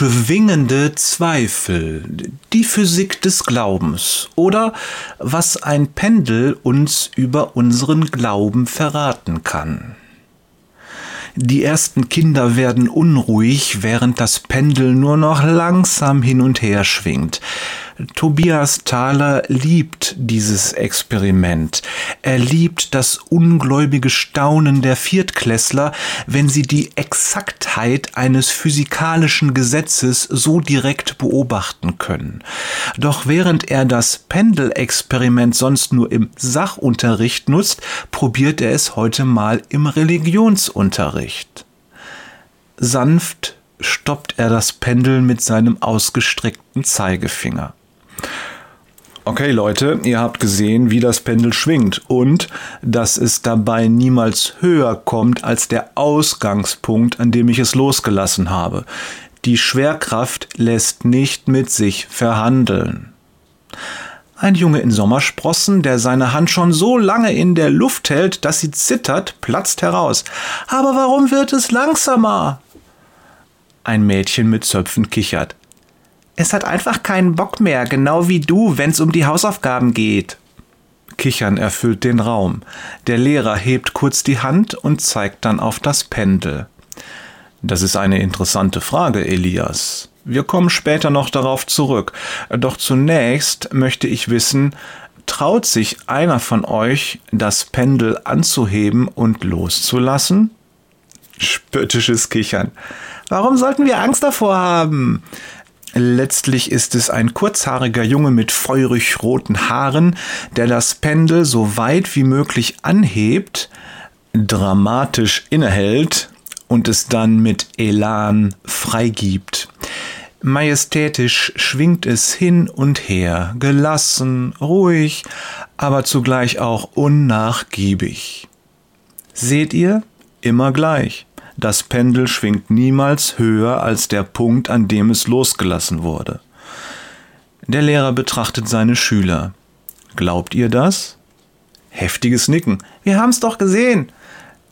Schwingende Zweifel, die Physik des Glaubens oder was ein Pendel uns über unseren Glauben verraten kann. Die ersten Kinder werden unruhig, während das Pendel nur noch langsam hin und her schwingt. Tobias Thaler liebt dieses Experiment. Er liebt das ungläubige Staunen der Viertklässler, wenn sie die Exaktheit eines physikalischen Gesetzes so direkt beobachten können. Doch während er das Pendelexperiment sonst nur im Sachunterricht nutzt, probiert er es heute mal im Religionsunterricht. Sanft stoppt er das Pendel mit seinem ausgestreckten Zeigefinger. Okay Leute, ihr habt gesehen, wie das Pendel schwingt und dass es dabei niemals höher kommt als der Ausgangspunkt, an dem ich es losgelassen habe. Die Schwerkraft lässt nicht mit sich verhandeln. Ein Junge in Sommersprossen, der seine Hand schon so lange in der Luft hält, dass sie zittert, platzt heraus. Aber warum wird es langsamer? Ein Mädchen mit Zöpfen kichert. Es hat einfach keinen Bock mehr, genau wie du, wenn's um die Hausaufgaben geht. Kichern erfüllt den Raum. Der Lehrer hebt kurz die Hand und zeigt dann auf das Pendel. Das ist eine interessante Frage, Elias. Wir kommen später noch darauf zurück. Doch zunächst möchte ich wissen, traut sich einer von euch, das Pendel anzuheben und loszulassen? Spöttisches Kichern. Warum sollten wir Angst davor haben? Letztlich ist es ein kurzhaariger Junge mit feurig roten Haaren, der das Pendel so weit wie möglich anhebt, dramatisch innehält und es dann mit Elan freigibt. Majestätisch schwingt es hin und her, gelassen, ruhig, aber zugleich auch unnachgiebig. Seht ihr? Immer gleich. Das Pendel schwingt niemals höher als der Punkt, an dem es losgelassen wurde. Der Lehrer betrachtet seine Schüler. Glaubt ihr das? Heftiges Nicken. Wir haben's doch gesehen.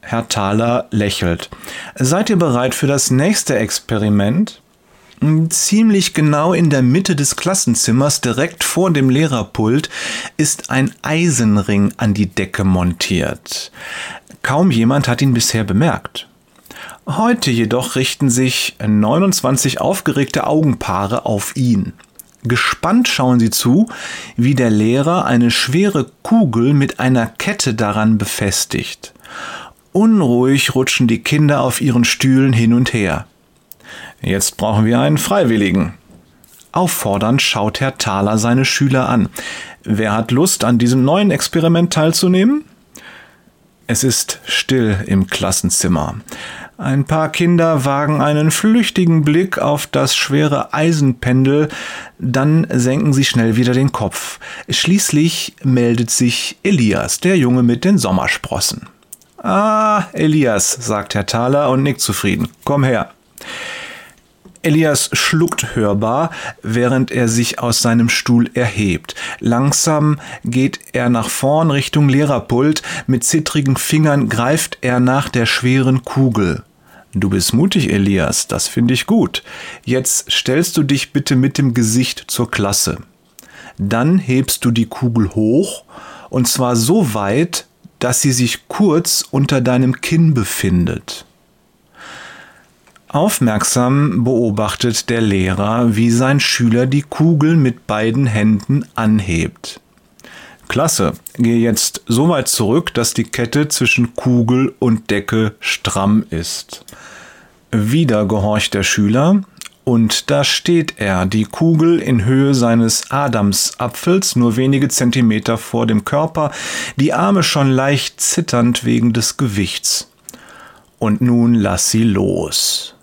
Herr Thaler lächelt. Seid ihr bereit für das nächste Experiment? Ziemlich genau in der Mitte des Klassenzimmers, direkt vor dem Lehrerpult, ist ein Eisenring an die Decke montiert. Kaum jemand hat ihn bisher bemerkt. Heute jedoch richten sich 29 aufgeregte Augenpaare auf ihn. Gespannt schauen sie zu, wie der Lehrer eine schwere Kugel mit einer Kette daran befestigt. Unruhig rutschen die Kinder auf ihren Stühlen hin und her. Jetzt brauchen wir einen Freiwilligen. Auffordernd schaut Herr Thaler seine Schüler an. Wer hat Lust, an diesem neuen Experiment teilzunehmen? Es ist still im Klassenzimmer. Ein paar Kinder wagen einen flüchtigen Blick auf das schwere Eisenpendel, dann senken sie schnell wieder den Kopf. Schließlich meldet sich Elias, der Junge mit den Sommersprossen. Ah, Elias, sagt Herr Thaler und nickt zufrieden. Komm her. Elias schluckt hörbar, während er sich aus seinem Stuhl erhebt. Langsam geht er nach vorn Richtung Lehrerpult, mit zittrigen Fingern greift er nach der schweren Kugel. Du bist mutig, Elias, das finde ich gut. Jetzt stellst du dich bitte mit dem Gesicht zur Klasse. Dann hebst du die Kugel hoch, und zwar so weit, dass sie sich kurz unter deinem Kinn befindet. Aufmerksam beobachtet der Lehrer, wie sein Schüler die Kugel mit beiden Händen anhebt. Klasse, gehe jetzt so weit zurück, dass die Kette zwischen Kugel und Decke stramm ist. Wieder gehorcht der Schüler, und da steht er, die Kugel in Höhe seines Adamsapfels, nur wenige Zentimeter vor dem Körper, die Arme schon leicht zitternd wegen des Gewichts. Und nun lass sie los.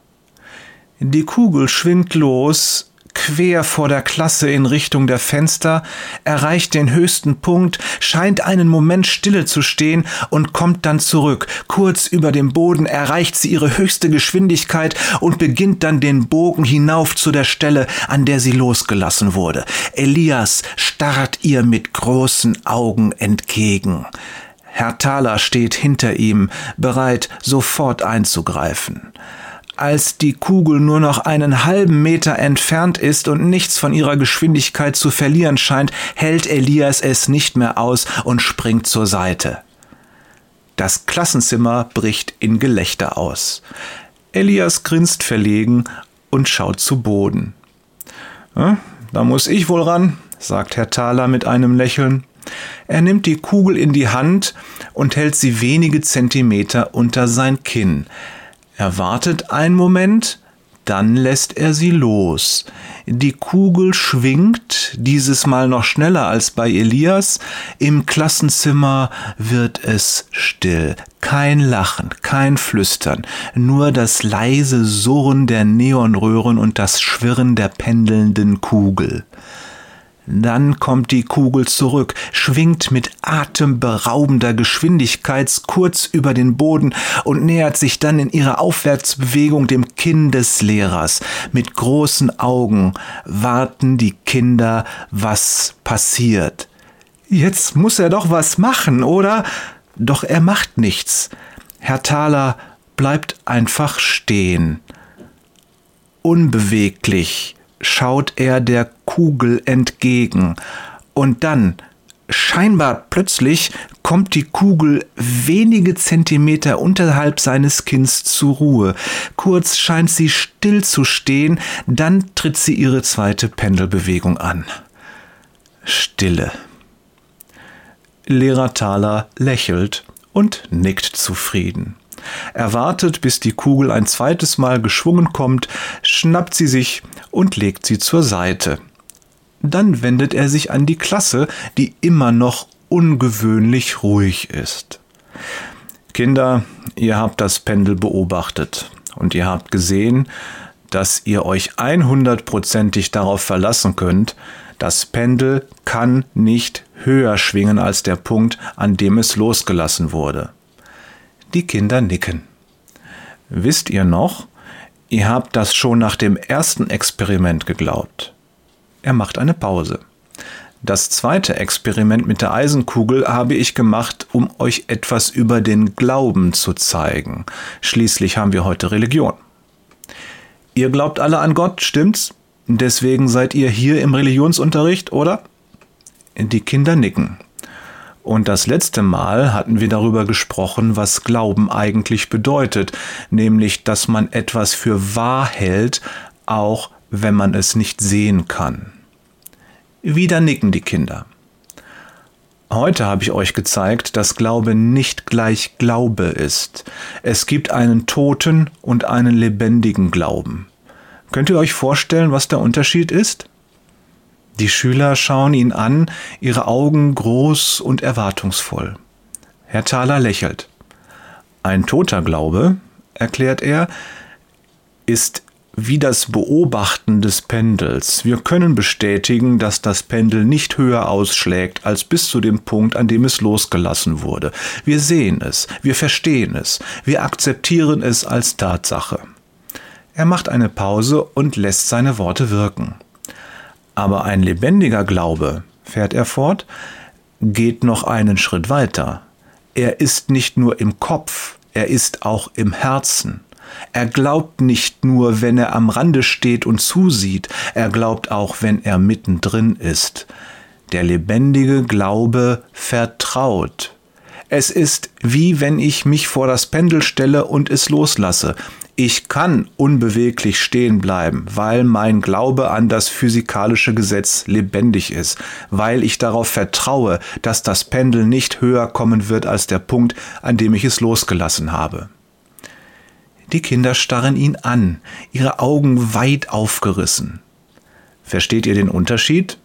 Die Kugel schwingt los, quer vor der Klasse in Richtung der Fenster, erreicht den höchsten Punkt, scheint einen Moment stille zu stehen und kommt dann zurück. Kurz über dem Boden erreicht sie ihre höchste Geschwindigkeit und beginnt dann den Bogen hinauf zu der Stelle, an der sie losgelassen wurde. Elias starrt ihr mit großen Augen entgegen. Herr Thaler steht hinter ihm, bereit, sofort einzugreifen. Als die Kugel nur noch einen halben Meter entfernt ist und nichts von ihrer Geschwindigkeit zu verlieren scheint, hält Elias es nicht mehr aus und springt zur Seite. Das Klassenzimmer bricht in Gelächter aus. Elias grinst verlegen und schaut zu Boden. Da muss ich wohl ran, sagt Herr Thaler mit einem Lächeln. Er nimmt die Kugel in die Hand und hält sie wenige Zentimeter unter sein Kinn. Er wartet einen Moment, dann lässt er sie los. Die Kugel schwingt, dieses Mal noch schneller als bei Elias. Im Klassenzimmer wird es still. Kein Lachen, kein Flüstern, nur das leise Surren der Neonröhren und das Schwirren der pendelnden Kugel. Dann kommt die Kugel zurück, schwingt mit atemberaubender Geschwindigkeit kurz über den Boden und nähert sich dann in ihrer Aufwärtsbewegung dem Kinn des Lehrers. Mit großen Augen warten die Kinder, was passiert. Jetzt muss er doch was machen, oder? Doch er macht nichts. Herr Thaler bleibt einfach stehen. Unbeweglich schaut er der Kugel entgegen. Und dann, scheinbar plötzlich, kommt die Kugel wenige Zentimeter unterhalb seines Kinns zur Ruhe. Kurz scheint sie still zu stehen, dann tritt sie ihre zweite Pendelbewegung an. Stille. Lehrer Thaler lächelt und nickt zufrieden. Er wartet, bis die Kugel ein zweites Mal geschwungen kommt, schnappt sie sich und legt sie zur Seite. Dann wendet er sich an die Klasse, die immer noch ungewöhnlich ruhig ist. Kinder, ihr habt das Pendel beobachtet und ihr habt gesehen, dass ihr euch 100%ig darauf verlassen könnt, das Pendel kann nicht höher schwingen als der Punkt, an dem es losgelassen wurde. Die Kinder nicken. Wisst ihr noch, ihr habt das schon nach dem ersten Experiment geglaubt. Er macht eine Pause. Das zweite Experiment mit der Eisenkugel habe ich gemacht, um euch etwas über den Glauben zu zeigen. Schließlich haben wir heute Religion. Ihr glaubt alle an Gott, stimmt's? Deswegen seid ihr hier im Religionsunterricht, oder? Die Kinder nicken. Und das letzte Mal hatten wir darüber gesprochen, was Glauben eigentlich bedeutet, nämlich, dass man etwas für wahr hält, auch wenn man es nicht sehen kann. Wieder nicken die Kinder. Heute habe ich euch gezeigt, dass Glaube nicht gleich Glaube ist. Es gibt einen toten und einen lebendigen Glauben. Könnt ihr euch vorstellen, was der Unterschied ist? Die Schüler schauen ihn an, ihre Augen groß und erwartungsvoll. Herr Thaler lächelt. Ein toter Glaube, erklärt er, ist wie das Beobachten des Pendels. Wir können bestätigen, dass das Pendel nicht höher ausschlägt als bis zu dem Punkt, an dem es losgelassen wurde. Wir sehen es, wir verstehen es, wir akzeptieren es als Tatsache. Er macht eine Pause und lässt seine Worte wirken. Aber ein lebendiger Glaube, fährt er fort, geht noch einen Schritt weiter. Er ist nicht nur im Kopf, er ist auch im Herzen. Er glaubt nicht nur, wenn er am Rande steht und zusieht, er glaubt auch, wenn er mittendrin ist. Der lebendige Glaube vertraut. Es ist wie wenn ich mich vor das Pendel stelle und es loslasse. Ich kann unbeweglich stehen bleiben, weil mein Glaube an das physikalische Gesetz lebendig ist, weil ich darauf vertraue, dass das Pendel nicht höher kommen wird als der Punkt, an dem ich es losgelassen habe. Die Kinder starren ihn an, ihre Augen weit aufgerissen. Versteht ihr den Unterschied?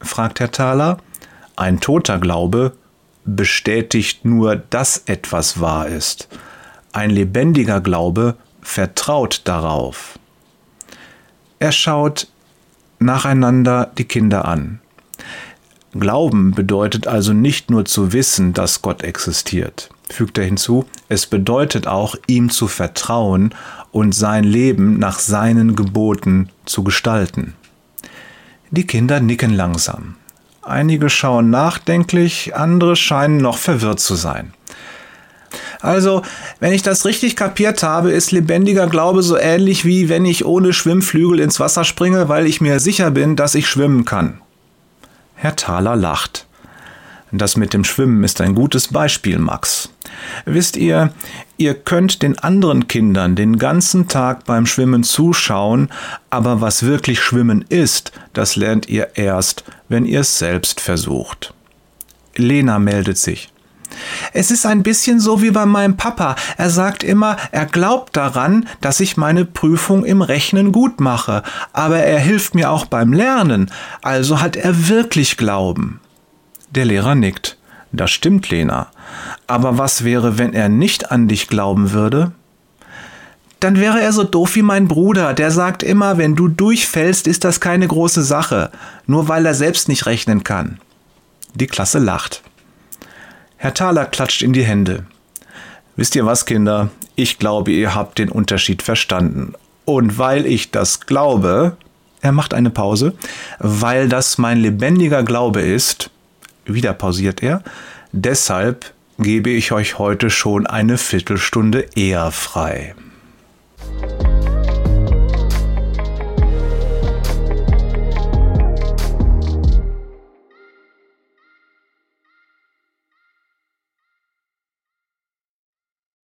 fragt Herr Thaler. Ein toter Glaube bestätigt nur, dass etwas wahr ist. Ein lebendiger Glaube vertraut darauf. Er schaut nacheinander die Kinder an. Glauben bedeutet also nicht nur zu wissen, dass Gott existiert, fügt er hinzu, es bedeutet auch, ihm zu vertrauen und sein Leben nach seinen Geboten zu gestalten. Die Kinder nicken langsam. Einige schauen nachdenklich, andere scheinen noch verwirrt zu sein. Also, wenn ich das richtig kapiert habe, ist lebendiger Glaube so ähnlich wie wenn ich ohne Schwimmflügel ins Wasser springe, weil ich mir sicher bin, dass ich schwimmen kann. Herr Thaler lacht. Das mit dem Schwimmen ist ein gutes Beispiel, Max. Wisst ihr, ihr könnt den anderen Kindern den ganzen Tag beim Schwimmen zuschauen, aber was wirklich Schwimmen ist, das lernt ihr erst, wenn ihr es selbst versucht. Lena meldet sich. Es ist ein bisschen so wie bei meinem Papa. Er sagt immer, er glaubt daran, dass ich meine Prüfung im Rechnen gut mache, aber er hilft mir auch beim Lernen, also hat er wirklich Glauben. Der Lehrer nickt. Das stimmt, Lena. Aber was wäre, wenn er nicht an dich glauben würde? Dann wäre er so doof wie mein Bruder, der sagt immer, wenn du durchfällst, ist das keine große Sache, nur weil er selbst nicht rechnen kann. Die Klasse lacht. Herr Thaler klatscht in die Hände. Wisst ihr was, Kinder? Ich glaube, ihr habt den Unterschied verstanden. Und weil ich das glaube, er macht eine Pause, weil das mein lebendiger Glaube ist, wieder pausiert er, deshalb gebe ich euch heute schon eine Viertelstunde eher frei.